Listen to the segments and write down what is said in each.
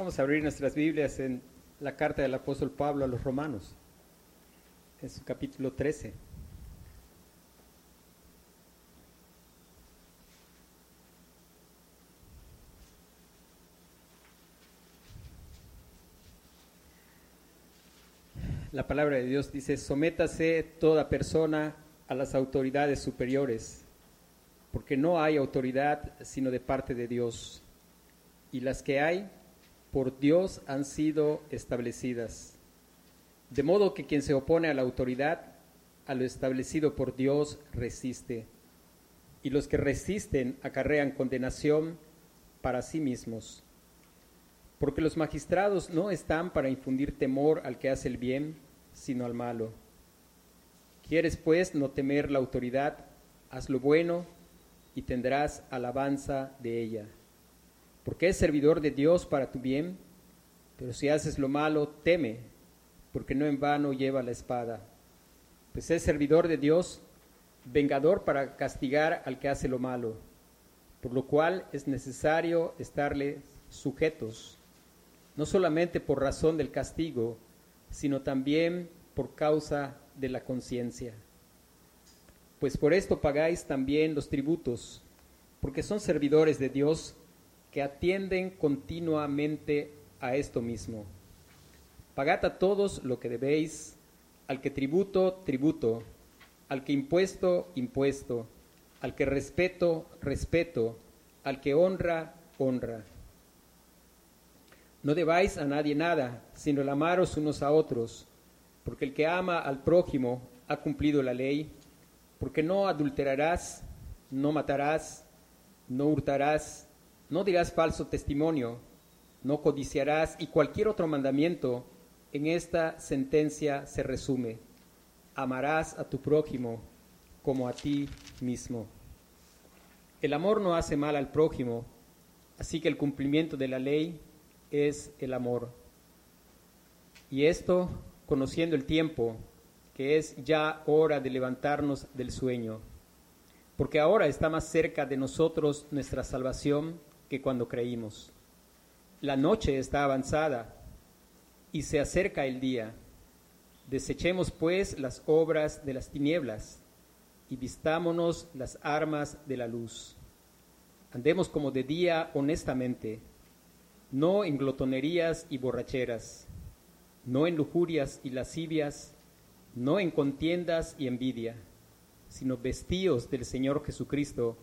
Vamos a abrir nuestras Biblias en la carta del apóstol Pablo a los romanos, en su capítulo 13. La palabra de Dios dice, sométase toda persona a las autoridades superiores, porque no hay autoridad sino de parte de Dios, y las que hay por Dios han sido establecidas. De modo que quien se opone a la autoridad, a lo establecido por Dios, resiste. Y los que resisten acarrean condenación para sí mismos. Porque los magistrados no están para infundir temor al que hace el bien, sino al malo. ¿Quieres pues no temer la autoridad? Haz lo bueno y tendrás alabanza de ella porque es servidor de Dios para tu bien, pero si haces lo malo, teme, porque no en vano lleva la espada, pues es servidor de Dios, vengador para castigar al que hace lo malo, por lo cual es necesario estarle sujetos, no solamente por razón del castigo, sino también por causa de la conciencia. Pues por esto pagáis también los tributos, porque son servidores de Dios que atienden continuamente a esto mismo. Pagad a todos lo que debéis, al que tributo, tributo, al que impuesto, impuesto, al que respeto, respeto, al que honra, honra. No debáis a nadie nada, sino el amaros unos a otros, porque el que ama al prójimo ha cumplido la ley, porque no adulterarás, no matarás, no hurtarás, no dirás falso testimonio, no codiciarás y cualquier otro mandamiento en esta sentencia se resume. Amarás a tu prójimo como a ti mismo. El amor no hace mal al prójimo, así que el cumplimiento de la ley es el amor. Y esto conociendo el tiempo, que es ya hora de levantarnos del sueño, porque ahora está más cerca de nosotros nuestra salvación que cuando creímos. La noche está avanzada y se acerca el día. Desechemos pues las obras de las tinieblas y vistámonos las armas de la luz. Andemos como de día honestamente, no en glotonerías y borracheras, no en lujurias y lascivias, no en contiendas y envidia, sino vestíos del Señor Jesucristo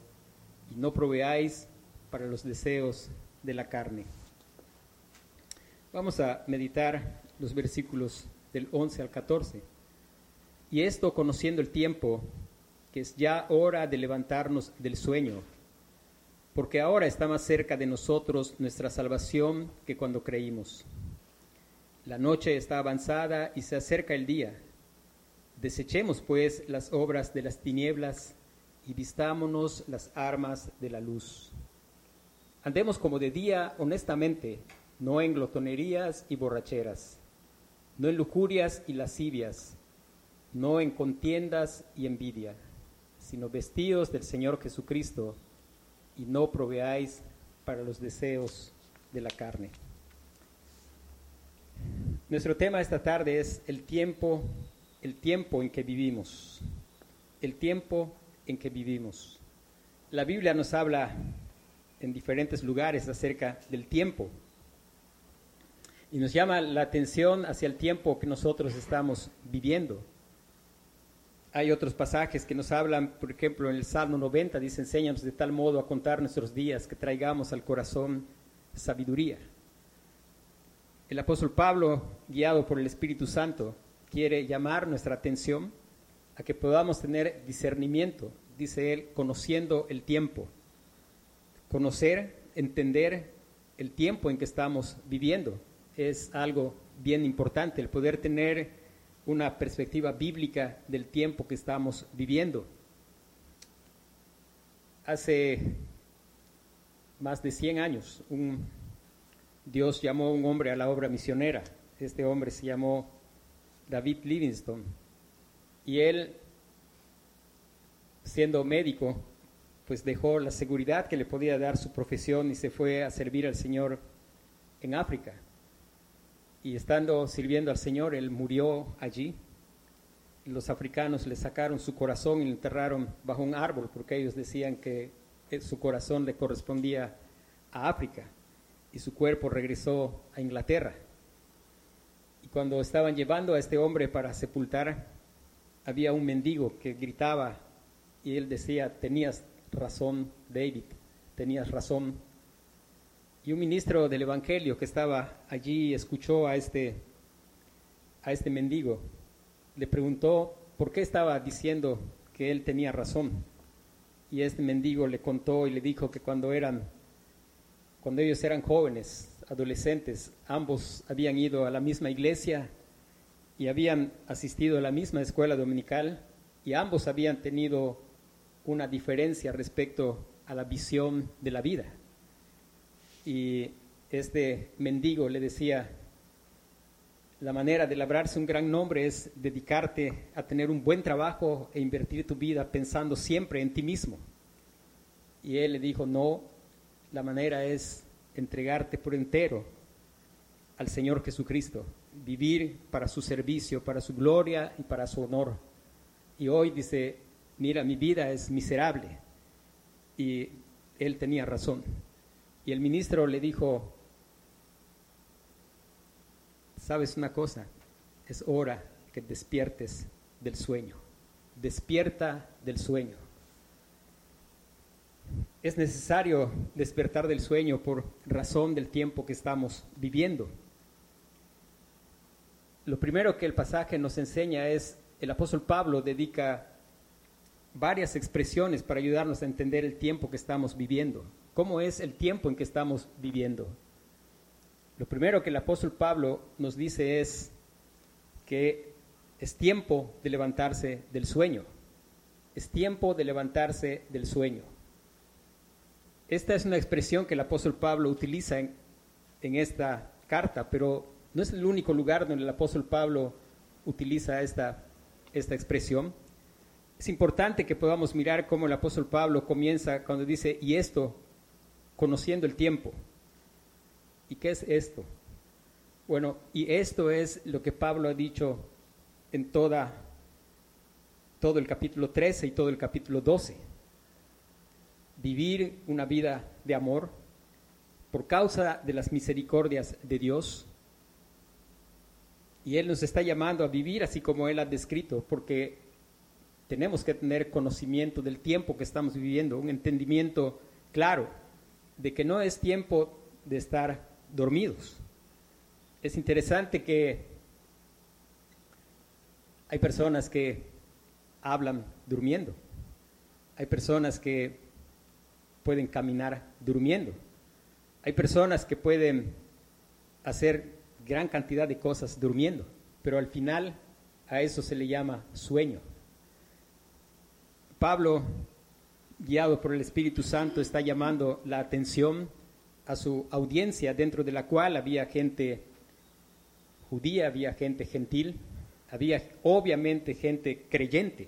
y no proveáis para los deseos de la carne. Vamos a meditar los versículos del 11 al 14. Y esto conociendo el tiempo, que es ya hora de levantarnos del sueño, porque ahora está más cerca de nosotros nuestra salvación que cuando creímos. La noche está avanzada y se acerca el día. Desechemos pues las obras de las tinieblas y vistámonos las armas de la luz. Andemos como de día honestamente, no en glotonerías y borracheras, no en lujurias y lascivias, no en contiendas y envidia, sino vestidos del Señor Jesucristo y no proveáis para los deseos de la carne. Nuestro tema esta tarde es el tiempo, el tiempo en que vivimos. El tiempo en que vivimos. La Biblia nos habla en diferentes lugares acerca del tiempo. Y nos llama la atención hacia el tiempo que nosotros estamos viviendo. Hay otros pasajes que nos hablan, por ejemplo, en el Salmo 90 dice, enséñanos de tal modo a contar nuestros días que traigamos al corazón sabiduría. El apóstol Pablo, guiado por el Espíritu Santo, quiere llamar nuestra atención a que podamos tener discernimiento, dice él, conociendo el tiempo conocer, entender el tiempo en que estamos viviendo. Es algo bien importante, el poder tener una perspectiva bíblica del tiempo que estamos viviendo. Hace más de 100 años, un, Dios llamó a un hombre a la obra misionera. Este hombre se llamó David Livingstone. Y él, siendo médico, pues dejó la seguridad que le podía dar su profesión y se fue a servir al Señor en África. Y estando sirviendo al Señor, él murió allí. Los africanos le sacaron su corazón y lo enterraron bajo un árbol porque ellos decían que su corazón le correspondía a África y su cuerpo regresó a Inglaterra. Y cuando estaban llevando a este hombre para sepultar, había un mendigo que gritaba y él decía, tenías razón, David, tenías razón. Y un ministro del Evangelio que estaba allí escuchó a este, a este mendigo, le preguntó por qué estaba diciendo que él tenía razón. Y este mendigo le contó y le dijo que cuando eran, cuando ellos eran jóvenes, adolescentes, ambos habían ido a la misma iglesia y habían asistido a la misma escuela dominical y ambos habían tenido una diferencia respecto a la visión de la vida. Y este mendigo le decía, la manera de labrarse un gran nombre es dedicarte a tener un buen trabajo e invertir tu vida pensando siempre en ti mismo. Y él le dijo, no, la manera es entregarte por entero al Señor Jesucristo, vivir para su servicio, para su gloria y para su honor. Y hoy dice, mira, mi vida es miserable. Y él tenía razón. Y el ministro le dijo, sabes una cosa, es hora que despiertes del sueño. Despierta del sueño. Es necesario despertar del sueño por razón del tiempo que estamos viviendo. Lo primero que el pasaje nos enseña es, el apóstol Pablo dedica varias expresiones para ayudarnos a entender el tiempo que estamos viviendo. ¿Cómo es el tiempo en que estamos viviendo? Lo primero que el apóstol Pablo nos dice es que es tiempo de levantarse del sueño. Es tiempo de levantarse del sueño. Esta es una expresión que el apóstol Pablo utiliza en, esta carta, pero no es el único lugar donde el apóstol Pablo utiliza esta, esta expresión es importante que podamos mirar cómo el apóstol Pablo comienza cuando dice, y esto, conociendo el tiempo. ¿Y qué es esto? Bueno, y esto es lo que Pablo ha dicho en toda, todo el capítulo 13 y todo el capítulo 12. Vivir una vida de amor por causa de las misericordias de Dios. Y Él nos está llamando a vivir así como Él ha descrito, porque tenemos que tener conocimiento del tiempo que estamos viviendo, un entendimiento claro de que no es tiempo de estar dormidos. Es interesante que hay personas que hablan durmiendo, hay personas que pueden caminar durmiendo, hay personas que pueden hacer gran cantidad de cosas durmiendo, pero al final a eso se le llama sueño. Pablo, guiado por el Espíritu Santo, está llamando la atención a su audiencia, dentro de la cual había gente judía, había gente gentil, había obviamente gente creyente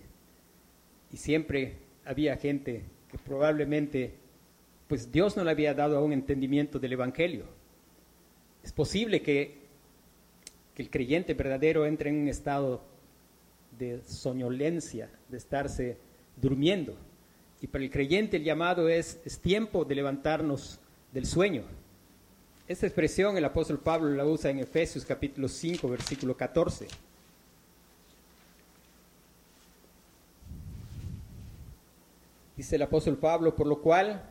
y siempre había gente que probablemente pues Dios no le había dado a un entendimiento del Evangelio. Es posible que, que el creyente verdadero entre en un estado de soñolencia, de estarse durmiendo. Y para el creyente el llamado es, es tiempo de levantarnos del sueño. Esta expresión el apóstol Pablo la usa en Efesios capítulo 5, versículo 14. Dice el apóstol Pablo, por lo cual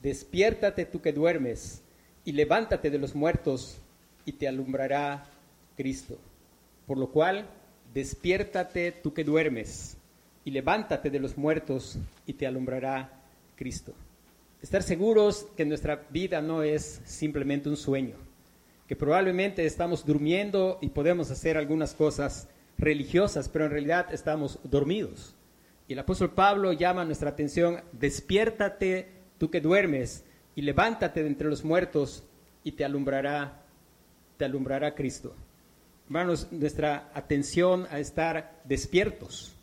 despiértate tú que duermes y levántate de los muertos y te alumbrará Cristo. Por lo cual despiértate tú que duermes y levántate de los muertos y te alumbrará Cristo. Estar seguros que nuestra vida no es simplemente un sueño, que probablemente estamos durmiendo y podemos hacer algunas cosas religiosas, pero en realidad estamos dormidos. Y el apóstol Pablo llama nuestra atención, despiértate tú que duermes y levántate de entre los muertos y te alumbrará, te alumbrará Cristo. Hermanos, nuestra atención a estar despiertos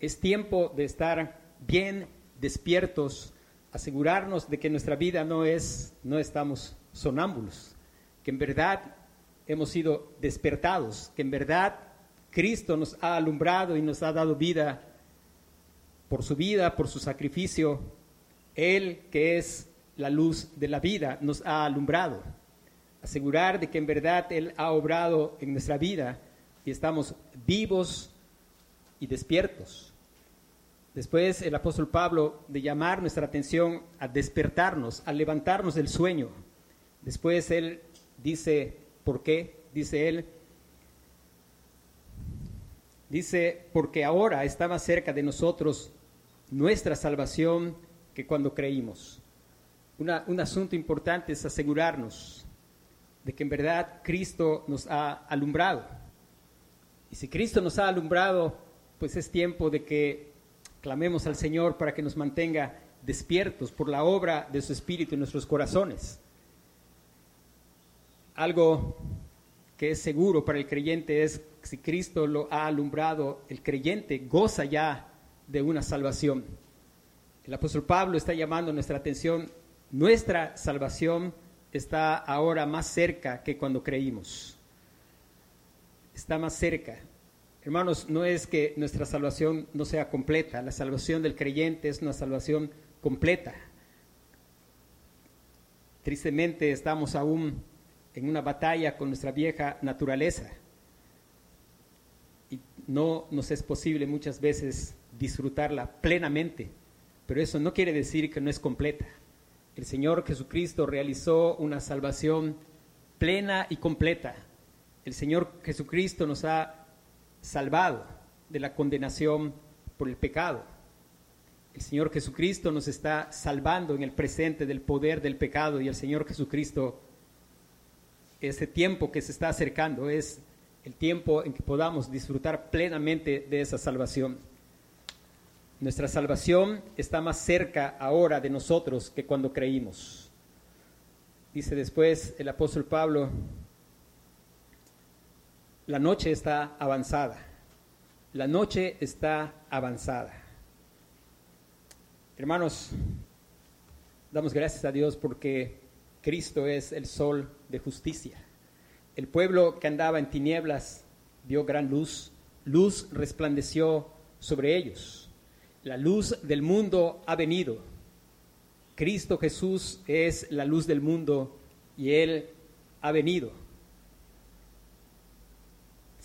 es tiempo de estar bien despiertos, asegurarnos de que nuestra vida no es, no estamos sonámbulos, que en verdad hemos sido despertados, que en verdad Cristo nos ha alumbrado y nos ha dado vida por su vida, por su sacrificio. Él, que es la luz de la vida, nos ha alumbrado. Asegurar de que en verdad Él ha obrado en nuestra vida y estamos vivos y despiertos. Después el apóstol Pablo de llamar nuestra atención a despertarnos, a levantarnos del sueño. Después él dice, ¿por qué? Dice él, dice, porque ahora está más cerca de nosotros nuestra salvación que cuando creímos. un asunto importante es asegurarnos de que en verdad Cristo nos ha alumbrado. Y si Cristo nos ha alumbrado, pues es tiempo de que Clamemos al Señor para que nos mantenga despiertos por la obra de su Espíritu en nuestros corazones. Algo que es seguro para el creyente es si Cristo lo ha alumbrado, el creyente goza ya de una salvación. El apóstol Pablo está llamando nuestra atención, nuestra salvación está ahora más cerca que cuando creímos. Está más cerca. Hermanos, no es que nuestra salvación no sea completa, la salvación del creyente es una salvación completa. Tristemente estamos aún en una batalla con nuestra vieja naturaleza y no nos es posible muchas veces disfrutarla plenamente, pero eso no quiere decir que no es completa. El Señor Jesucristo realizó una salvación plena y completa. El Señor Jesucristo nos ha salvado de la condenación por el pecado. El Señor Jesucristo nos está salvando en el presente del poder del pecado y el Señor Jesucristo, ese tiempo que se está acercando es el tiempo en que podamos disfrutar plenamente de esa salvación. Nuestra salvación está más cerca ahora de nosotros que cuando creímos. Dice después el apóstol Pablo, la noche está avanzada. La noche está avanzada. Hermanos, damos gracias a Dios porque Cristo es el sol de justicia. El pueblo que andaba en tinieblas vio gran luz. Luz resplandeció sobre ellos. La luz del mundo ha venido. Cristo Jesús es la luz del mundo y Él ha venido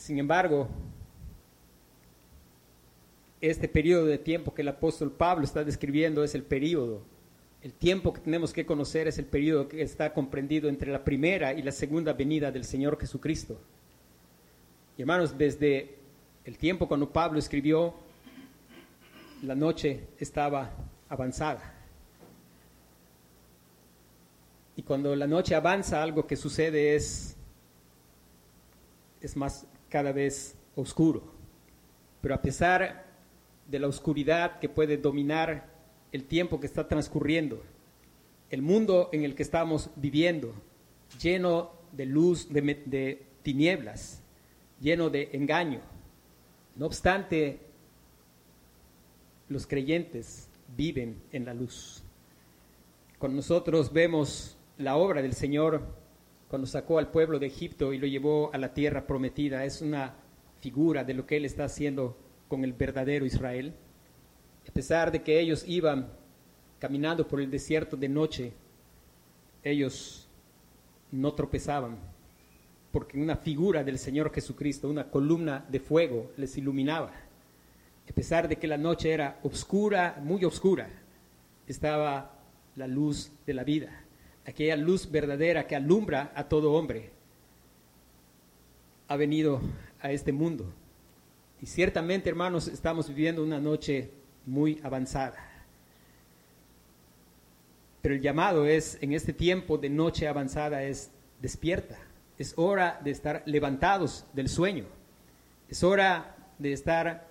sin embargo, este periodo de tiempo que el apóstol Pablo está describiendo es el periodo. El tiempo que tenemos que conocer es el periodo que está comprendido entre la primera y la segunda venida del Señor Jesucristo. Y hermanos, desde el tiempo cuando Pablo escribió, la noche estaba avanzada. Y cuando la noche avanza, algo que sucede es, es más cada vez oscuro. Pero a pesar de la oscuridad que puede dominar el tiempo que está transcurriendo, el mundo en el que estamos viviendo, lleno de luz, de, tinieblas, lleno de engaño. No obstante, los creyentes viven en la luz. Con nosotros vemos la obra del Señor cuando sacó al pueblo de Egipto y lo llevó a la tierra prometida. Es una figura de lo que Él está haciendo con el verdadero Israel. A pesar de que ellos iban caminando por el desierto de noche, ellos no tropezaban, porque una figura del Señor Jesucristo, una columna de fuego, les iluminaba. A pesar de que la noche era oscura, muy oscura, estaba la luz de la vida aquella luz verdadera que alumbra a todo hombre, ha venido a este mundo. Y ciertamente, hermanos, estamos viviendo una noche muy avanzada. Pero el llamado es, en este tiempo de noche avanzada, es despierta. Es hora de estar levantados del sueño. Es hora de estar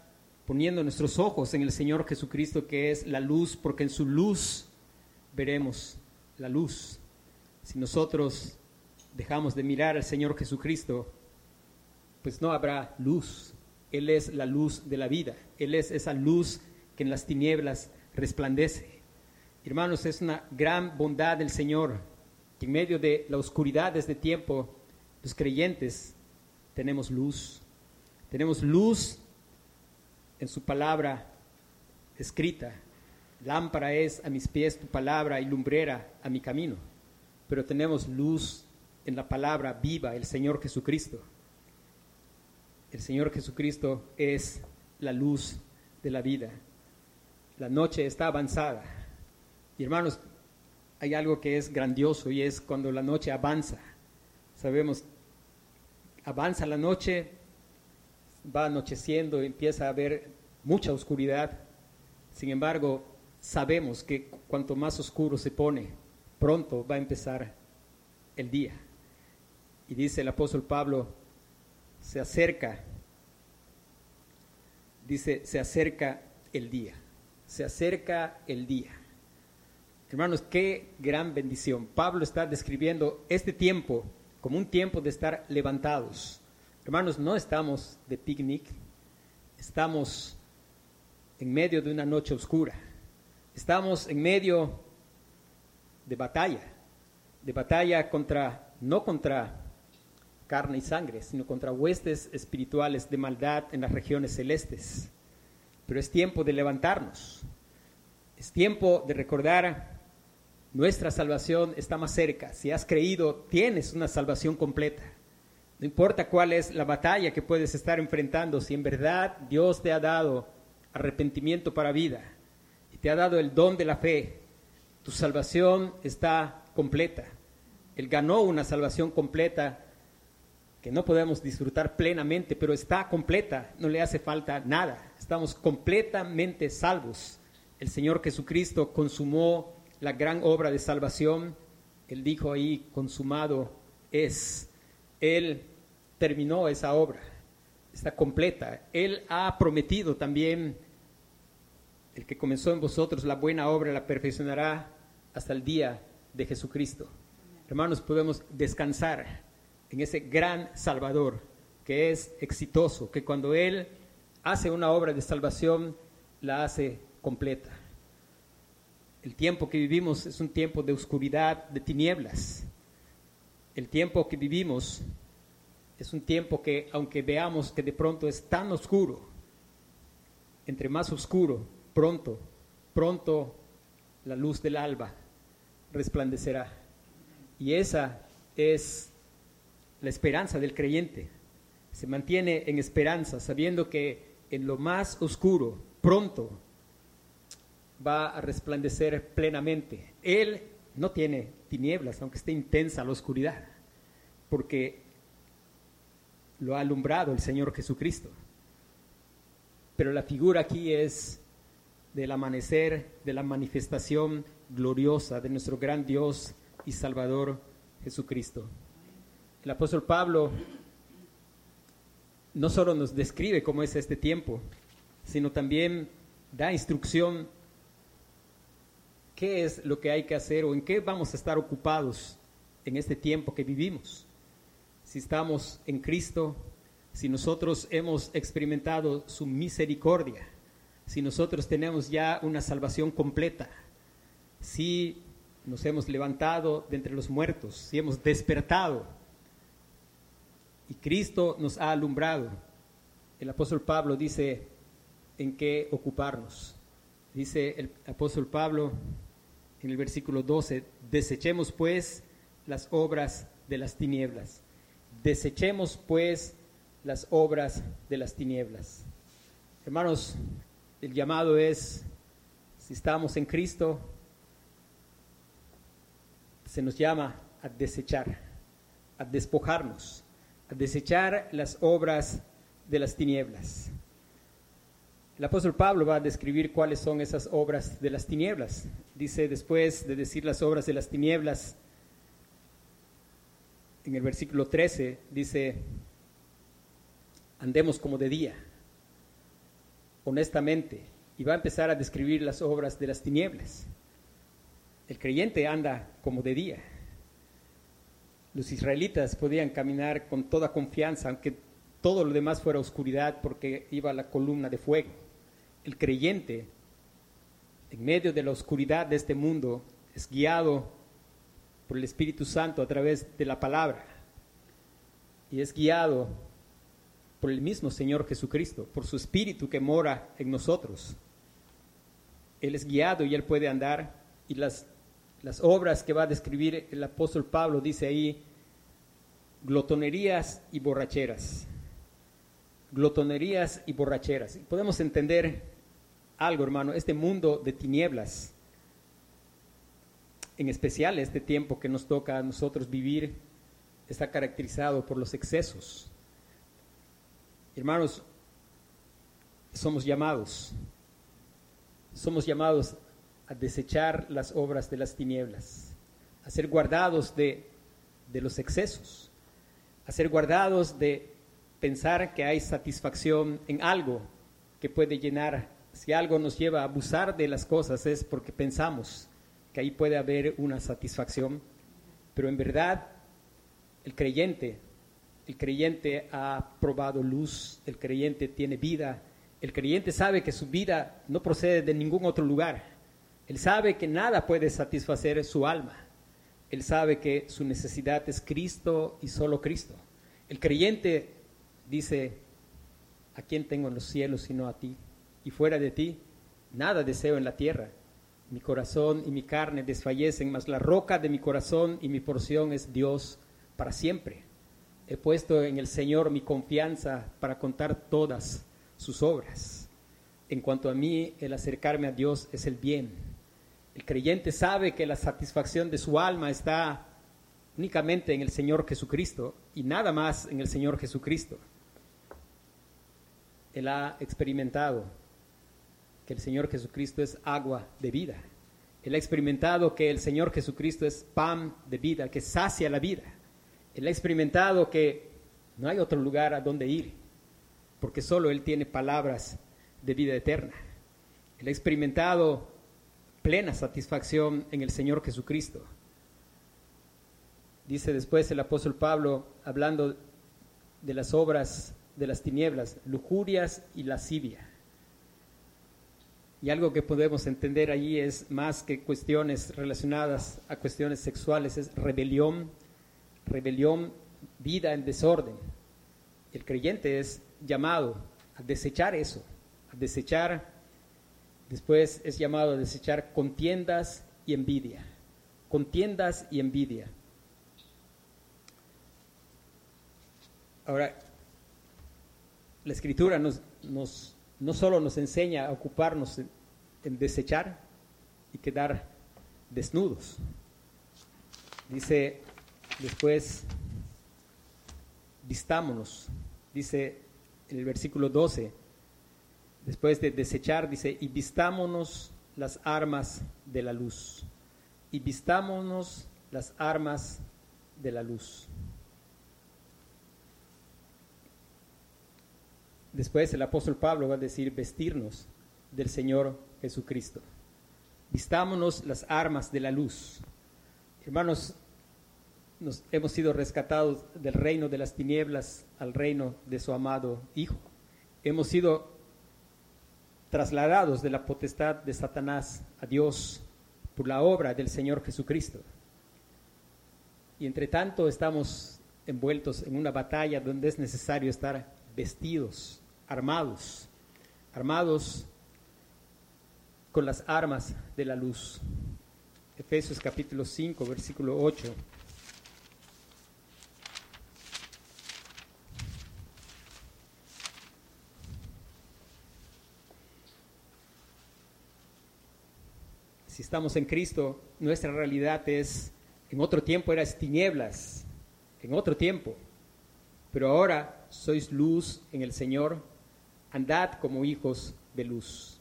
poniendo nuestros ojos en el Señor Jesucristo, que es la luz, porque en su luz veremos la luz. Si nosotros dejamos de mirar al Señor Jesucristo, pues no habrá luz. Él es la luz de la vida. Él es esa luz que en las tinieblas resplandece. Hermanos, es una gran bondad del Señor que en medio de la oscuridad de este tiempo, los creyentes tenemos luz. Tenemos luz en su palabra escrita. Lámpara es a mis pies tu palabra y lumbrera a mi camino. Pero tenemos luz en la palabra viva, el Señor Jesucristo. El Señor Jesucristo es la luz de la vida. La noche está avanzada. Y hermanos, hay algo que es grandioso y es cuando la noche avanza. Sabemos, avanza la noche, va anocheciendo, empieza a haber mucha oscuridad. Sin embargo, sabemos que cuanto más oscuro se pone, pronto va a empezar el día. Y dice el apóstol Pablo, se acerca, dice, se acerca el día, se acerca el día. Hermanos, qué gran bendición. Pablo está describiendo este tiempo como un tiempo de estar levantados. Hermanos, no estamos de picnic, estamos en medio de una noche oscura, estamos en medio de batalla, de batalla contra, no contra carne y sangre, sino contra huestes espirituales de maldad en las regiones celestes. Pero es tiempo de levantarnos, es tiempo de recordar nuestra salvación está más cerca. Si has creído, tienes una salvación completa. No importa cuál es la batalla que puedes estar enfrentando, si en verdad Dios te ha dado arrepentimiento para vida y te ha dado el don de la fe, tu salvación está completa. Él ganó una salvación completa que no podemos disfrutar plenamente, pero está completa, no le hace falta nada. Estamos completamente salvos. El Señor Jesucristo consumó la gran obra de salvación, Él dijo ahí, consumado es. Él terminó esa obra, está completa. Él ha prometido también, el que comenzó en vosotros la buena obra la perfeccionará hasta el día de Jesucristo. Hermanos, podemos descansar en ese gran Salvador que es exitoso, que cuando Él hace una obra de salvación, la hace completa. El tiempo que vivimos es un tiempo de oscuridad, de tinieblas. El tiempo que vivimos es un tiempo que, aunque veamos que de pronto es tan oscuro, entre más oscuro, pronto, pronto la luz del alba resplandecerá. Y esa es la esperanza del creyente. Se mantiene en esperanza, sabiendo que en lo más oscuro, pronto, va a resplandecer plenamente. Él no tiene tinieblas, aunque esté intensa la oscuridad, porque lo ha alumbrado el Señor Jesucristo. Pero la figura aquí es del amanecer, de la manifestación gloriosa de nuestro gran Dios y Salvador Jesucristo. El apóstol Pablo no solo nos describe cómo es este tiempo, sino también da instrucción qué es lo que hay que hacer o en qué vamos a estar ocupados en este tiempo que vivimos. Si estamos en Cristo, si nosotros hemos experimentado su misericordia, si nosotros tenemos ya una salvación completa, si nos hemos levantado de entre los muertos, si hemos despertado y Cristo nos ha alumbrado. El apóstol Pablo dice en qué ocuparnos. Dice el apóstol Pablo en el versículo 12, desechemos pues las obras de las tinieblas. Desechemos pues las obras de las tinieblas. Hermanos, el llamado es, si estamos en Cristo, se nos llama a desechar, a despojarnos, a desechar las obras de las tinieblas. El apóstol Pablo va a describir cuáles son esas obras de las tinieblas. Dice después de decir las obras de las tinieblas, en el versículo 13 dice, andemos como de día, honestamente, y va a empezar a describir las obras de las tinieblas. El creyente anda como de día. Los israelitas podían caminar con toda confianza, aunque todo lo demás fuera oscuridad, porque iba la columna de fuego el creyente, en medio de la oscuridad de este mundo, es guiado por el Espíritu Santo a través de la palabra y es guiado por el mismo Señor Jesucristo, por su Espíritu que mora en nosotros. Él es guiado y él puede andar y las, las obras que va a describir el apóstol Pablo dice ahí, glotonerías y borracheras. Glotonerías y borracheras. Podemos entender algo, hermano, este mundo de tinieblas, en especial este tiempo que nos toca a nosotros vivir, está caracterizado por los excesos. Hermanos, somos llamados, somos llamados a desechar las obras de las tinieblas, a ser guardados de, de los excesos, a ser guardados de pensar que hay satisfacción en algo que puede llenar. Si algo nos lleva a abusar de las cosas es porque pensamos que ahí puede haber una satisfacción, pero en verdad el creyente, el creyente ha probado luz, el creyente tiene vida, el creyente sabe que su vida no procede de ningún otro lugar, él sabe que nada puede satisfacer su alma, él sabe que su necesidad es Cristo y solo Cristo. El creyente dice, ¿a quién tengo en los cielos sino a ti? Y fuera de ti, nada deseo en la tierra mi corazón y mi carne desfallecen, mas la roca de mi corazón y mi porción es Dios para siempre. He puesto en el Señor mi confianza para contar todas sus obras. En cuanto a mí, el acercarme a Dios es el bien. El creyente sabe que la satisfacción de su alma está únicamente en el Señor Jesucristo y nada más en el Señor Jesucristo. Él ha experimentado que el Señor Jesucristo es agua de vida. Él ha experimentado que el Señor Jesucristo es pan de vida, que sacia la vida. Él ha experimentado que no hay otro lugar a donde ir, porque solo Él tiene palabras de vida eterna. Él ha experimentado plena satisfacción en el Señor Jesucristo. Dice después el apóstol Pablo, hablando de las obras de las tinieblas, lujurias y lascivia. Y algo que podemos entender allí es más que cuestiones relacionadas a cuestiones sexuales, es rebelión, rebelión, vida en desorden. El creyente es llamado a desechar eso, a desechar, después es llamado a desechar contiendas y envidia, contiendas y envidia. Ahora, la escritura nos, no solo nos enseña a ocuparnos en, desechar y quedar desnudos. Dice después, vistámonos, dice el versículo 12, después de desechar, dice, y vistámonos las armas de la luz, y vistámonos las armas de la luz. Después el apóstol Pablo va a decir vestirnos del Señor Jesucristo. Vistámonos las armas de la luz. Hermanos, nos hemos sido rescatados del reino de las tinieblas al reino de su amado Hijo. Hemos sido trasladados de la potestad de Satanás a Dios por la obra del Señor Jesucristo. Y entre tanto estamos envueltos en una batalla donde es necesario estar vestidos armados, armados con las armas de la luz. Efesios capítulo 5, versículo 8. Si estamos en Cristo, nuestra realidad es, en otro tiempo eras tinieblas, en otro tiempo, pero ahora sois luz en el Señor andad como hijos de luz.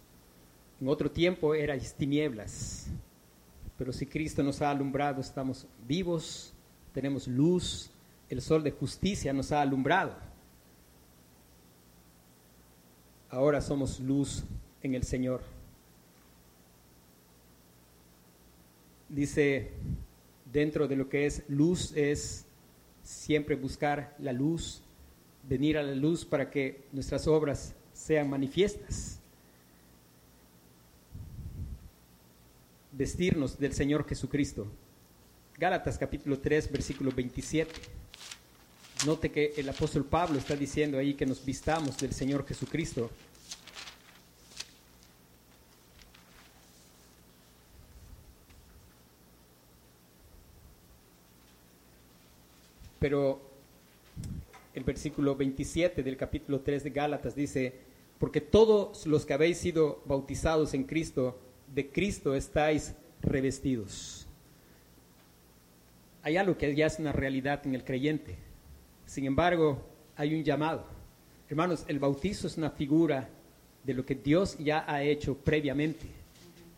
En otro tiempo erais tinieblas, pero si Cristo nos ha alumbrado, estamos vivos, tenemos luz, el sol de justicia nos ha alumbrado. Ahora somos luz en el Señor. Dice, dentro de lo que es luz es siempre buscar la luz, venir a la luz para que nuestras obras sean manifiestas. Vestirnos del Señor Jesucristo. Gálatas capítulo 3, versículo 27. Note que el apóstol Pablo está diciendo ahí que nos vistamos del Señor Jesucristo. Pero el versículo 27 del capítulo 3 de Gálatas dice, porque todos los que habéis sido bautizados en Cristo, de Cristo estáis revestidos. Hay algo que ya es una realidad en el creyente. Sin embargo, hay un llamado. Hermanos, el bautizo es una figura de lo que Dios ya ha hecho previamente.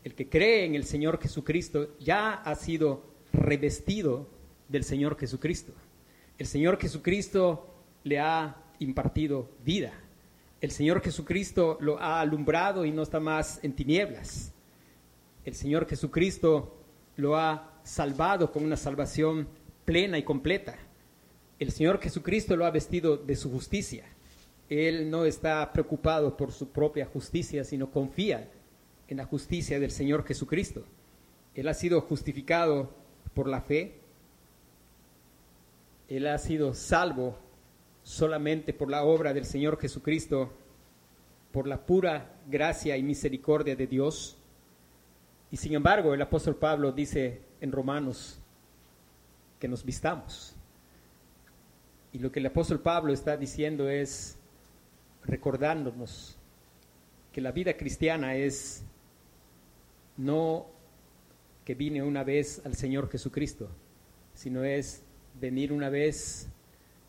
El que cree en el Señor Jesucristo ya ha sido revestido del Señor Jesucristo. El Señor Jesucristo le ha impartido vida. El Señor Jesucristo lo ha alumbrado y no está más en tinieblas. El Señor Jesucristo lo ha salvado con una salvación plena y completa. El Señor Jesucristo lo ha vestido de su justicia. Él no está preocupado por su propia justicia, sino confía en la justicia del Señor Jesucristo. Él ha sido justificado por la fe. Él ha sido salvo solamente por la obra del Señor Jesucristo, por la pura gracia y misericordia de Dios. Y sin embargo, el apóstol Pablo dice en Romanos que nos vistamos. Y lo que el apóstol Pablo está diciendo es recordándonos que la vida cristiana es no que vine una vez al Señor Jesucristo, sino es venir una vez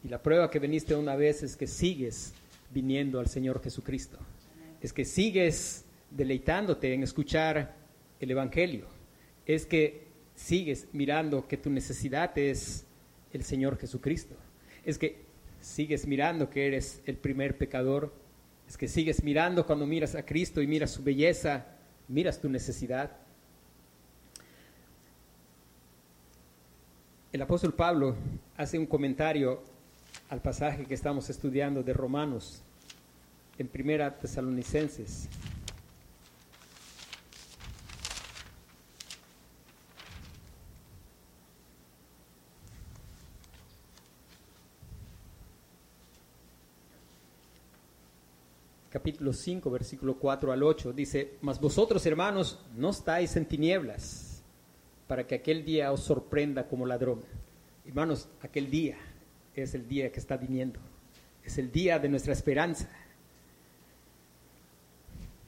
y la prueba que viniste una vez es que sigues viniendo al Señor Jesucristo. Es que sigues deleitándote en escuchar el Evangelio. Es que sigues mirando que tu necesidad es el Señor Jesucristo. Es que sigues mirando que eres el primer pecador. Es que sigues mirando cuando miras a Cristo y miras su belleza, miras tu necesidad. El apóstol Pablo hace un comentario al pasaje que estamos estudiando de Romanos en Primera Tesalonicenses. capítulo 5, versículo 4 al 8, dice, mas vosotros hermanos no estáis en tinieblas para que aquel día os sorprenda como ladrón. Hermanos, aquel día, es el día que está viniendo. Es el día de nuestra esperanza.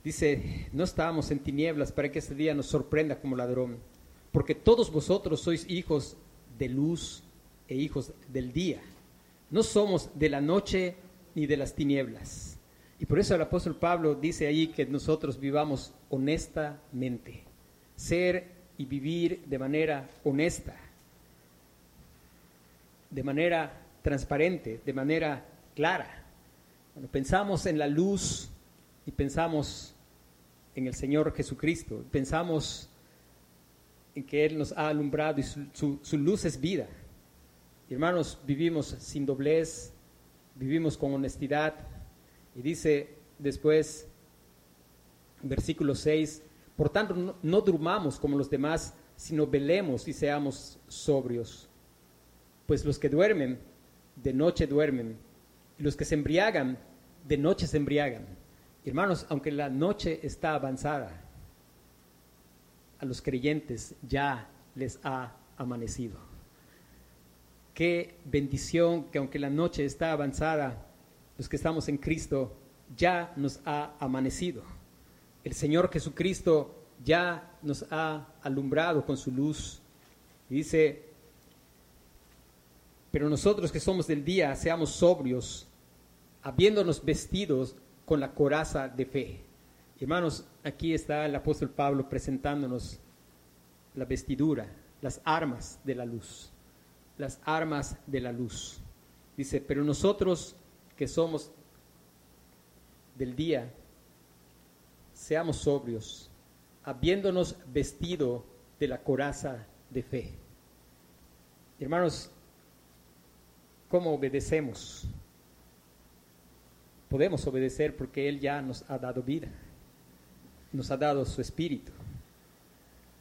Dice, no estábamos en tinieblas para que este día nos sorprenda como ladrón, porque todos vosotros sois hijos de luz e hijos del día. No somos de la noche ni de las tinieblas. Y por eso el apóstol Pablo dice ahí que nosotros vivamos honestamente, ser y vivir de manera honesta, de manera transparente, de manera clara. Cuando pensamos en la luz y pensamos en el Señor Jesucristo, pensamos en que Él nos ha alumbrado y su, luz es vida. hermanos, vivimos sin doblez, vivimos con honestidad. Y dice después, versículo 6, por tanto no, no durmamos como los demás, sino velemos y seamos sobrios. Pues los que duermen de noche duermen, y los que se embriagan, de noche se embriagan. Hermanos, aunque la noche está avanzada, a los creyentes ya les ha amanecido. Qué bendición que aunque la noche está avanzada, los que estamos en Cristo ya nos ha amanecido. El Señor Jesucristo ya nos ha alumbrado con su luz. dice pero nosotros que somos del día, seamos sobrios, habiéndonos vestidos con la coraza de fe. Hermanos, aquí está el apóstol Pablo presentándonos la vestidura, las armas de la luz, las armas de la luz. Dice, pero nosotros que somos del día, seamos sobrios, habiéndonos vestido de la coraza de fe. Hermanos, ¿Cómo obedecemos? Podemos obedecer porque Él ya nos ha dado vida, nos ha dado su espíritu.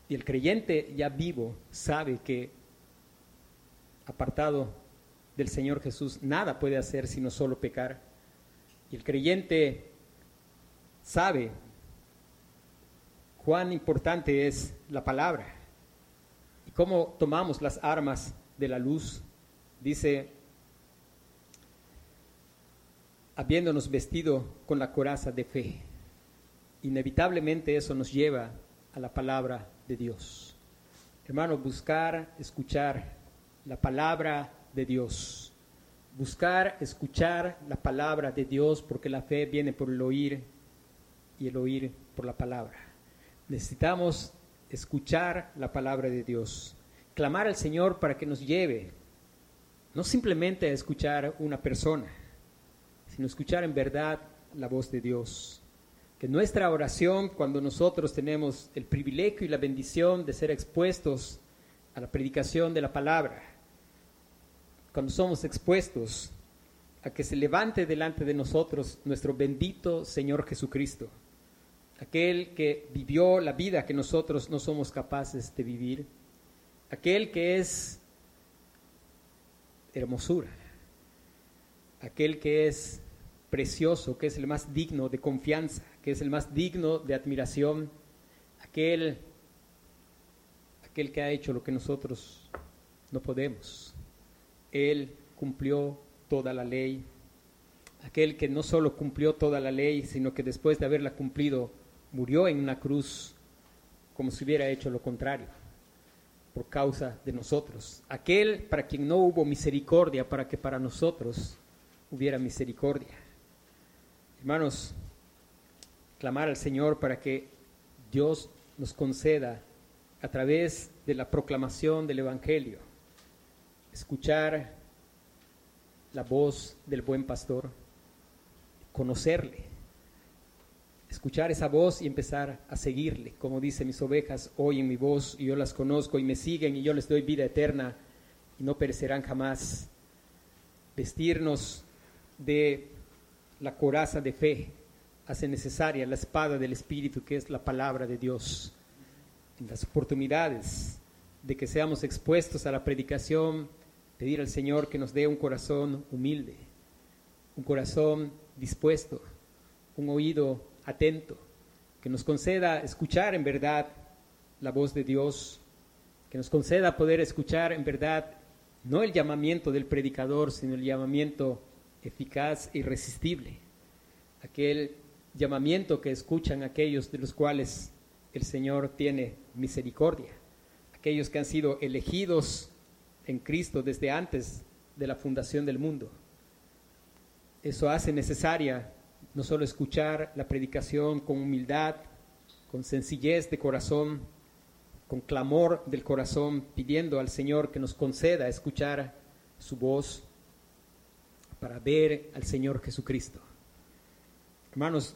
Y el creyente ya vivo sabe que apartado del Señor Jesús, nada puede hacer sino solo pecar. Y el creyente sabe cuán importante es la palabra y cómo tomamos las armas de la luz. Dice, habiéndonos vestido con la coraza de fe. Inevitablemente eso nos lleva a la palabra de Dios. Hermano, buscar, escuchar la palabra de Dios. Buscar, escuchar la palabra de Dios, porque la fe viene por el oír y el oír por la palabra. Necesitamos escuchar la palabra de Dios, clamar al Señor para que nos lleve, no simplemente a escuchar una persona, sino escuchar en verdad la voz de Dios. Que nuestra oración, cuando nosotros tenemos el privilegio y la bendición de ser expuestos a la predicación de la palabra, cuando somos expuestos a que se levante delante de nosotros nuestro bendito Señor Jesucristo, aquel que vivió la vida que nosotros no somos capaces de vivir, aquel que es hermosura, aquel que es precioso, que es el más digno de confianza, que es el más digno de admiración, aquel, aquel que ha hecho lo que nosotros no podemos. Él cumplió toda la ley. Aquel que no solo cumplió toda la ley, sino que después de haberla cumplido, murió en una cruz como si hubiera hecho lo contrario, por causa de nosotros. Aquel para quien no hubo misericordia, para que para nosotros hubiera misericordia. Hermanos, clamar al Señor para que Dios nos conceda a través de la proclamación del Evangelio escuchar la voz del buen pastor, conocerle, escuchar esa voz y empezar a seguirle, como dice mis ovejas oyen mi voz y yo las conozco y me siguen y yo les doy vida eterna y no perecerán jamás. Vestirnos de la coraza de fe hace necesaria la espada del Espíritu, que es la palabra de Dios. En las oportunidades de que seamos expuestos a la predicación pedir al Señor que nos dé un corazón humilde, un corazón dispuesto, un oído atento, que nos conceda escuchar en verdad la voz de Dios, que nos conceda poder escuchar en verdad no el llamamiento del predicador, sino el llamamiento eficaz e irresistible, aquel llamamiento que escuchan aquellos de los cuales el Señor tiene misericordia, aquellos que han sido elegidos en Cristo desde antes de la fundación del mundo. Eso hace necesaria no solo escuchar la predicación con humildad, con sencillez de corazón, con clamor del corazón, pidiendo al Señor que nos conceda escuchar su voz para ver al Señor Jesucristo. Hermanos,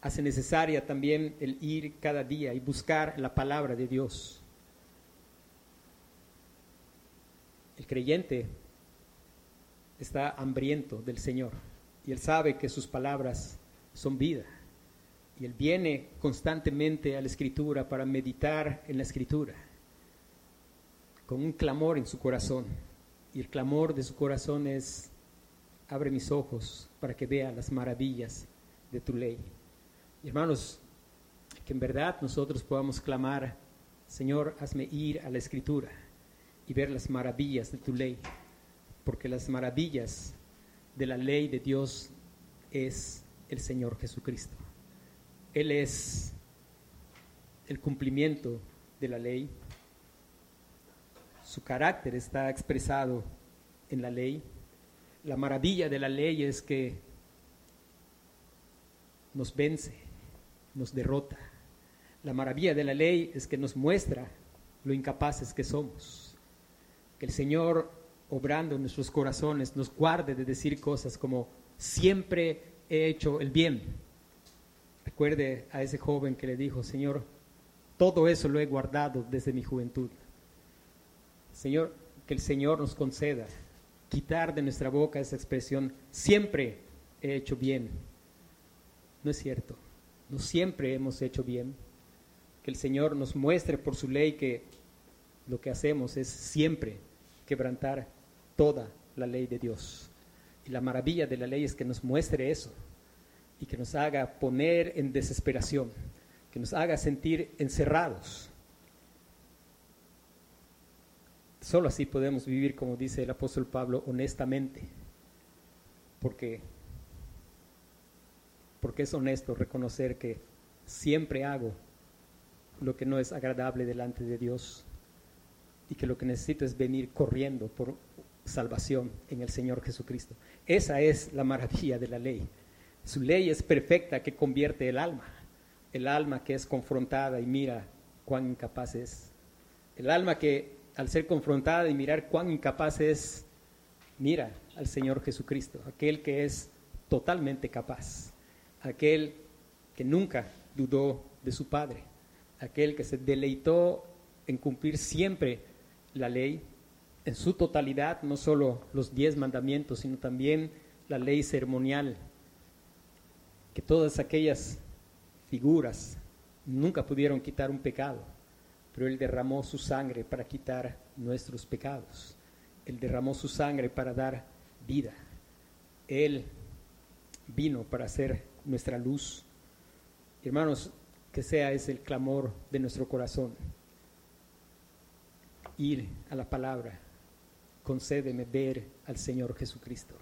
hace necesaria también el ir cada día y buscar la palabra de Dios. El creyente está hambriento del Señor y él sabe que sus palabras son vida. Y él viene constantemente a la escritura para meditar en la escritura, con un clamor en su corazón. Y el clamor de su corazón es, abre mis ojos para que vea las maravillas de tu ley. hermanos, que en verdad nosotros podamos clamar, Señor, hazme ir a la escritura y ver las maravillas de tu ley, porque las maravillas de la ley de Dios es el Señor Jesucristo. Él es el cumplimiento de la ley. Su carácter está expresado en la ley. La maravilla de la ley es que nos vence, nos derrota. La maravilla de la ley es que nos muestra lo incapaces que somos el Señor, obrando en nuestros corazones, nos guarde de decir cosas como, siempre he hecho el bien. Recuerde a ese joven que le dijo, Señor, todo eso lo he guardado desde mi juventud. Señor, que el Señor nos conceda quitar de nuestra boca esa expresión, siempre he hecho bien. No es cierto, no siempre hemos hecho bien. Que el Señor nos muestre por su ley que lo que hacemos es siempre quebrantar toda la ley de Dios. Y la maravilla de la ley es que nos muestre eso y que nos haga poner en desesperación, que nos haga sentir encerrados. Solo así podemos vivir, como dice el apóstol Pablo, honestamente, porque, porque es honesto reconocer que siempre hago lo que no es agradable delante de Dios y que lo que necesito es venir corriendo por salvación en el Señor Jesucristo. Esa es la maravilla de la ley. Su ley es perfecta que convierte el alma, el alma que es confrontada y mira cuán incapaz es, el alma que al ser confrontada y mirar cuán incapaz es, mira al Señor Jesucristo, aquel que es totalmente capaz, aquel que nunca dudó de su Padre, aquel que se deleitó en cumplir siempre la ley en su totalidad, no solo los diez mandamientos, sino también la ley ceremonial, que todas aquellas figuras nunca pudieron quitar un pecado, pero Él derramó su sangre para quitar nuestros pecados. Él derramó su sangre para dar vida. Él vino para ser nuestra luz. Hermanos, que sea ese el clamor de nuestro corazón. Ir a la palabra, concédeme ver al Señor Jesucristo.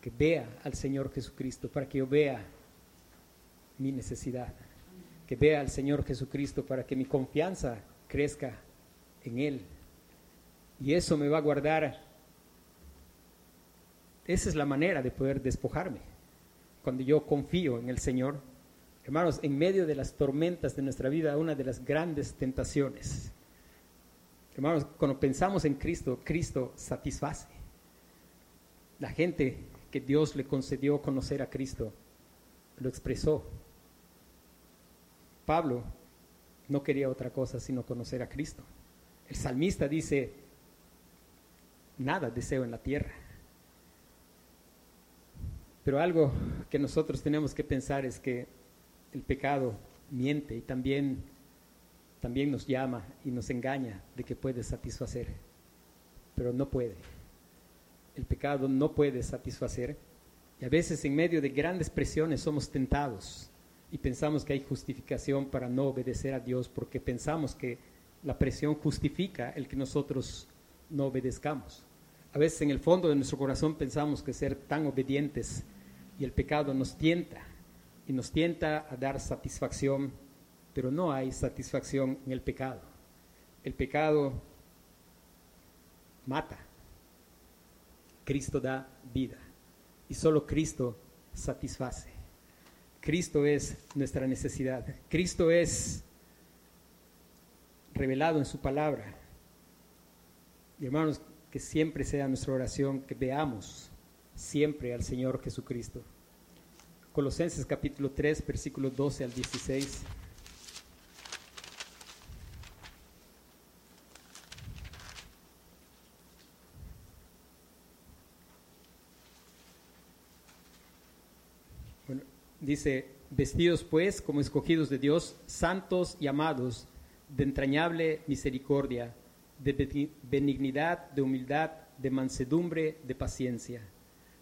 Que vea al Señor Jesucristo para que yo vea mi necesidad. Que vea al Señor Jesucristo para que mi confianza crezca en Él. Y eso me va a guardar. Esa es la manera de poder despojarme. Cuando yo confío en el Señor. Hermanos, en medio de las tormentas de nuestra vida, una de las grandes tentaciones Hermanos, cuando pensamos en Cristo, Cristo satisface. La gente que Dios le concedió conocer a Cristo lo expresó. Pablo no quería otra cosa sino conocer a Cristo. El salmista dice, nada deseo en la tierra. Pero algo que nosotros tenemos que pensar es que el pecado miente y también también nos llama y nos engaña de que puede satisfacer, pero no puede. El pecado no puede satisfacer y a veces en medio de grandes presiones somos tentados y pensamos que hay justificación para no obedecer a Dios porque pensamos que la presión justifica el que nosotros no obedezcamos. A veces en el fondo de nuestro corazón pensamos que ser tan obedientes y el pecado nos tienta y nos tienta a dar satisfacción pero no hay satisfacción en el pecado. El pecado mata. Cristo da vida y solo Cristo satisface. Cristo es nuestra necesidad. Cristo es revelado en su palabra. Y hermanos, que siempre sea nuestra oración que veamos siempre al Señor Jesucristo. Colosenses capítulo 3, versículos 12 al 16. Dice, vestidos pues como escogidos de Dios, santos y amados, de entrañable misericordia, de benignidad, de humildad, de mansedumbre, de paciencia,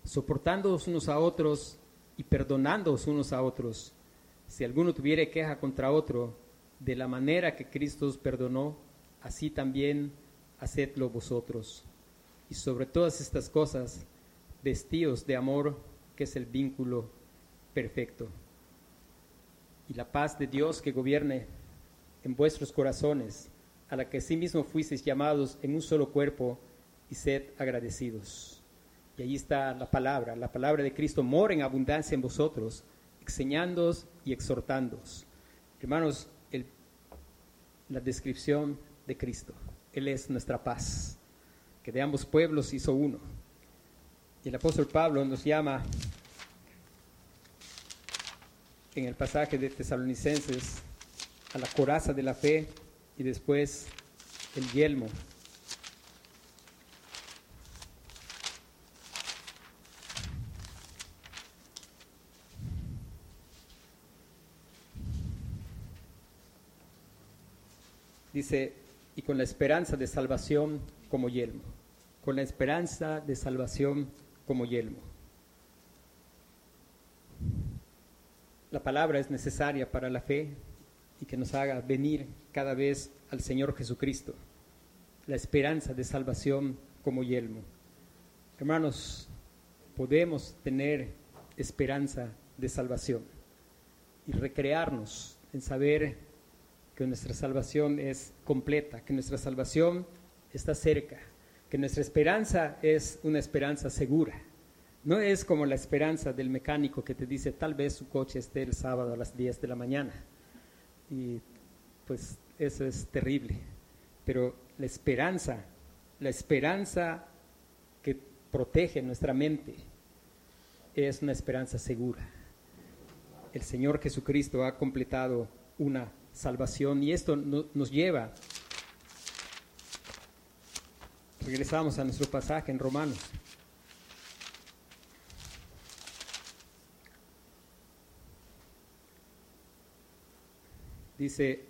soportándoos unos a otros y perdonándoos unos a otros. Si alguno tuviere queja contra otro, de la manera que Cristo os perdonó, así también hacedlo vosotros. Y sobre todas estas cosas, vestíos de amor, que es el vínculo perfecto. Y la paz de Dios que gobierne en vuestros corazones, a la que mismo fuisteis llamados en un solo cuerpo, y sed agradecidos. Y ahí está la palabra, la palabra de Cristo mora en abundancia en vosotros, enseñándoos y exhortándoos. Hermanos, la descripción de Cristo, Él es nuestra paz, que de ambos pueblos hizo uno. Y el apóstol Pablo nos llama en el pasaje de Tesalonicenses a la coraza de la fe y después el yelmo. Dice, y con la esperanza de salvación como yelmo, con la esperanza de salvación como yelmo. La palabra es necesaria para la fe y que nos haga venir cada vez al Señor Jesucristo, la esperanza de salvación como yelmo. Hermanos, podemos tener esperanza de salvación y recrearnos en saber que nuestra salvación es completa, que nuestra salvación está cerca, que nuestra esperanza es una esperanza segura. No es como la esperanza del mecánico que te dice tal vez su coche esté el sábado a las 10 de la mañana. Y pues eso es terrible. Pero la esperanza, la esperanza que protege nuestra mente es una esperanza segura. El Señor Jesucristo ha completado una salvación y esto nos lleva Regresamos a nuestro pasaje en Romanos. Dice,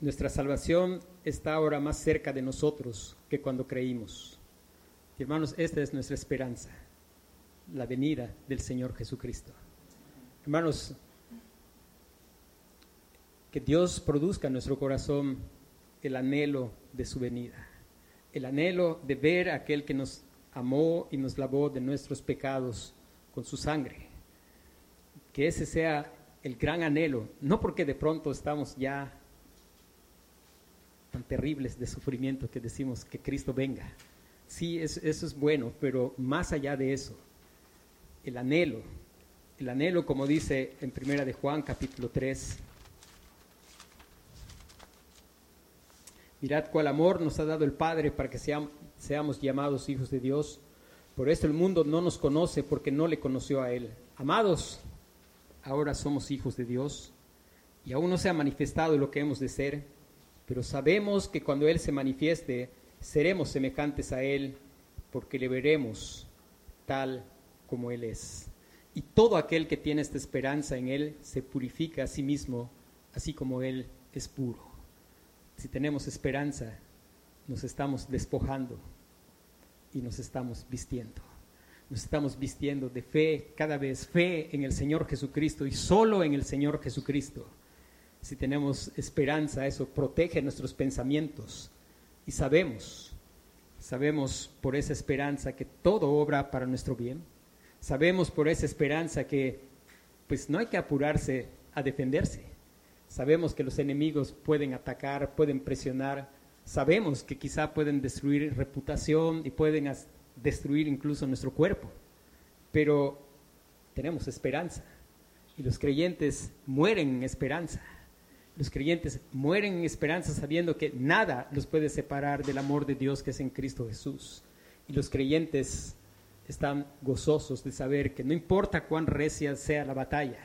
nuestra salvación está ahora más cerca de nosotros que cuando creímos. hermanos, esta es nuestra esperanza, la venida del Señor Jesucristo. Hermanos, que Dios produzca en nuestro corazón el anhelo de su venida el anhelo de ver a aquel que nos amó y nos lavó de nuestros pecados con su sangre. Que ese sea el gran anhelo, no porque de pronto estamos ya tan terribles de sufrimiento que decimos que Cristo venga. Sí, eso, es bueno, pero más allá de eso, el anhelo, el anhelo como dice en Primera de Juan capítulo 3, Mirad cuál amor nos ha dado el Padre para que seamos llamados hijos de Dios. Por esto el mundo no nos conoce porque no le conoció a Él. Amados, ahora somos hijos de Dios y aún no se ha manifestado lo que hemos de ser, pero sabemos que cuando Él se manifieste, seremos semejantes a Él porque le veremos tal como Él es. Y todo aquel que tiene esta esperanza en Él se purifica a sí mismo, así como Él es puro si tenemos esperanza, nos estamos despojando y nos estamos vistiendo. Nos estamos vistiendo de fe, cada vez fe en el Señor Jesucristo y solo en el Señor Jesucristo. Si tenemos esperanza, eso protege nuestros pensamientos y sabemos, sabemos por esa esperanza que todo obra para nuestro bien. Sabemos por esa esperanza que pues no hay que apurarse a defenderse Sabemos que los enemigos pueden atacar, pueden presionar. Sabemos que quizá pueden destruir reputación y pueden destruir incluso nuestro cuerpo. Pero tenemos esperanza. Y los creyentes mueren en esperanza. Los creyentes mueren en esperanza sabiendo que nada los puede separar del amor de Dios que es en Cristo Jesús. Y los creyentes están gozosos de saber que no importa cuán recia sea la batalla,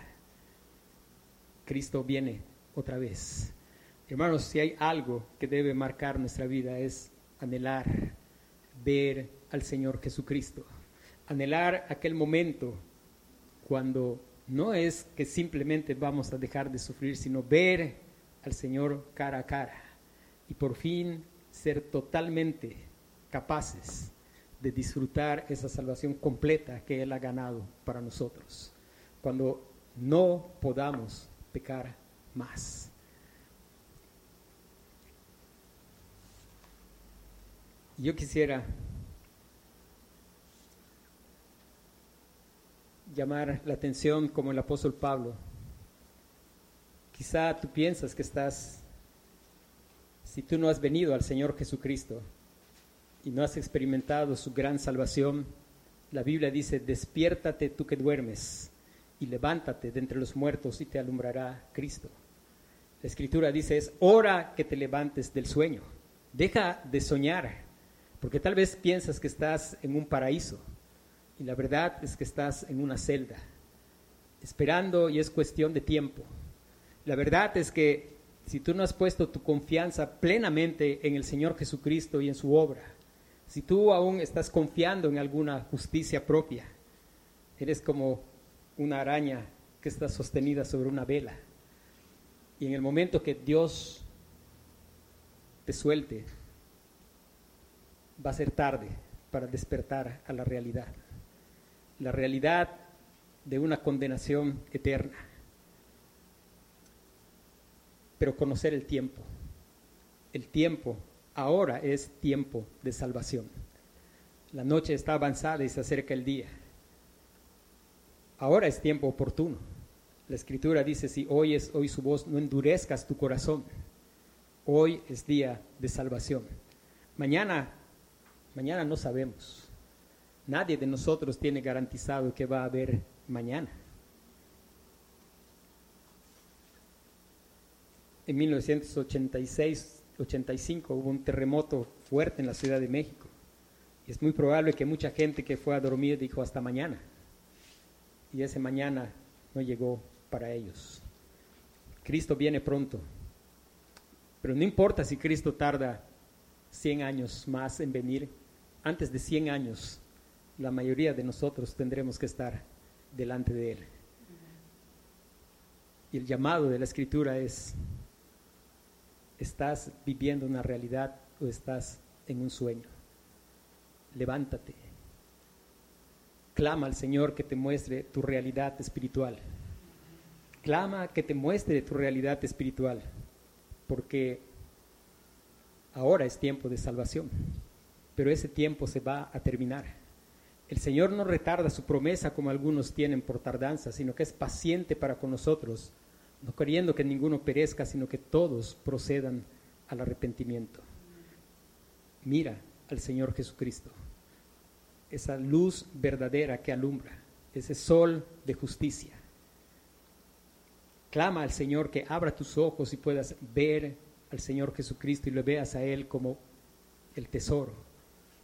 Cristo viene otra vez. Hermanos, si hay algo que debe marcar nuestra vida es anhelar ver al Señor Jesucristo. Anhelar aquel momento cuando no es que simplemente vamos a dejar de sufrir, sino ver al Señor cara a cara y por fin ser totalmente capaces de disfrutar esa salvación completa que Él ha ganado para nosotros. Cuando no podamos pecar más. Yo quisiera llamar la atención como el apóstol Pablo. Quizá tú piensas que estás, si tú no has venido al Señor Jesucristo y no has experimentado su gran salvación, la Biblia dice, despiértate tú que duermes y levántate de entre los muertos y te alumbrará Cristo. La escritura dice es hora que te levantes del sueño. Deja de soñar, porque tal vez piensas que estás en un paraíso y la verdad es que estás en una celda, esperando y es cuestión de tiempo. La verdad es que si tú no has puesto tu confianza plenamente en el Señor Jesucristo y en su obra, si tú aún estás confiando en alguna justicia propia, eres como una araña que está sostenida sobre una vela. Y en el momento que Dios te suelte, va a ser tarde para despertar a la realidad. La realidad de una condenación eterna. Pero conocer el tiempo. El tiempo ahora es tiempo de salvación. La noche está avanzada y se acerca el día. Ahora es tiempo oportuno. La escritura dice, si oyes hoy su voz, no endurezcas tu corazón. Hoy es día de salvación. Mañana, mañana no sabemos. Nadie de nosotros tiene garantizado que va a haber mañana. En 1986-85 hubo un terremoto fuerte en la Ciudad de México. Y es muy probable que mucha gente que fue a dormir dijo hasta mañana. Y ese mañana no llegó para ellos. Cristo viene pronto. Pero no importa si Cristo tarda 100 años más en venir, antes de 100 años la mayoría de nosotros tendremos que estar delante de Él. Y el llamado de la escritura es, ¿estás viviendo una realidad o estás en un sueño? Levántate. Clama al Señor que te muestre tu realidad espiritual. Clama que te muestre tu realidad espiritual, porque ahora es tiempo de salvación, pero ese tiempo se va a terminar. El Señor no retarda su promesa como algunos tienen por tardanza, sino que es paciente para con nosotros, no queriendo que ninguno perezca, sino que todos procedan al arrepentimiento. Mira al Señor Jesucristo, esa luz verdadera que alumbra, ese sol de justicia. Clama al Señor que abra tus ojos y puedas ver al Señor Jesucristo y lo veas a Él como el tesoro,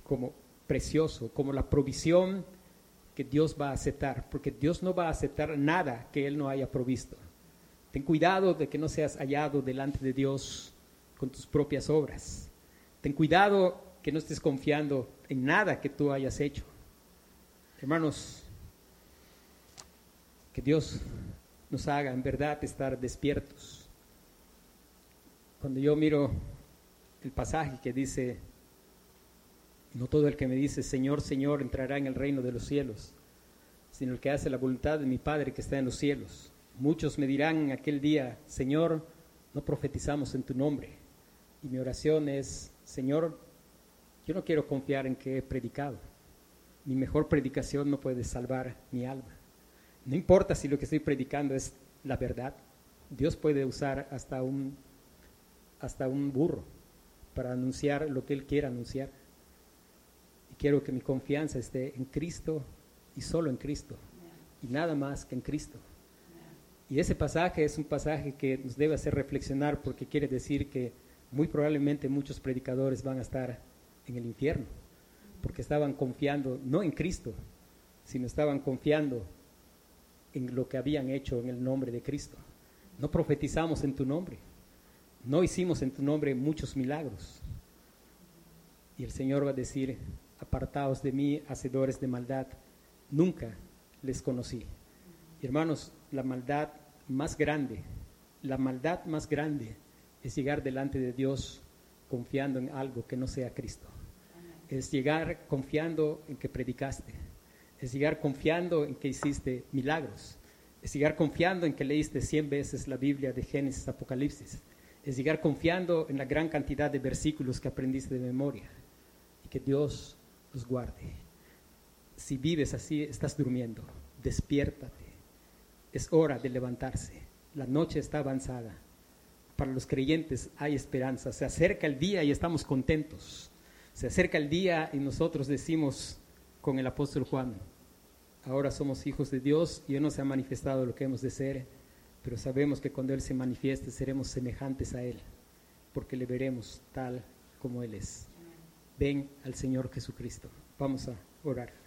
como precioso, como la provisión que Dios va a aceptar, porque Dios no va a aceptar nada que Él no haya provisto. Ten cuidado de que no seas hallado delante de Dios con tus propias obras. Ten cuidado que no estés confiando en nada que tú hayas hecho. Hermanos, que Dios nos haga en verdad estar despiertos. Cuando yo miro el pasaje que dice, no todo el que me dice, Señor, Señor, entrará en el reino de los cielos, sino el que hace la voluntad de mi Padre que está en los cielos. Muchos me dirán en aquel día, Señor, no profetizamos en tu nombre. Y mi oración es, Señor, yo no quiero confiar en que he predicado. Mi mejor predicación no puede salvar mi alma. No importa si lo que estoy predicando es la verdad. Dios puede usar hasta un, hasta un burro para anunciar lo que Él quiera anunciar quiero que mi confianza esté en Cristo y solo en Cristo y nada más que en Cristo. Y ese pasaje es un pasaje que nos debe hacer reflexionar porque quiere decir que muy probablemente muchos predicadores van a estar en el infierno porque estaban confiando no en Cristo, sino estaban confiando en lo que habían hecho en el nombre de Cristo. No profetizamos en tu nombre, no hicimos en tu nombre muchos milagros. Y el Señor va a decir, apartados de mí, hacedores de maldad, nunca les conocí. Hermanos, la maldad más grande, la maldad más grande es llegar delante de Dios confiando en algo que no sea Cristo. Es llegar confiando en que predicaste. Es llegar confiando en que hiciste milagros. Es llegar confiando en que leíste cien veces la Biblia de Génesis, Apocalipsis. Es llegar confiando en la gran cantidad de versículos que aprendiste de memoria. Y que Dios los guarde. Si vives así, estás durmiendo, despiértate. Es hora de levantarse. La noche está avanzada. Para los creyentes hay esperanza. Se acerca el día y estamos contentos. Se acerca el día y nosotros decimos con el apóstol Juan, ahora somos hijos de Dios y Él nos ha manifestado lo que hemos de ser, pero sabemos que cuando Él se manifieste seremos semejantes a Él, porque le veremos tal como Él es ven al Señor Jesucristo. Vamos a orar.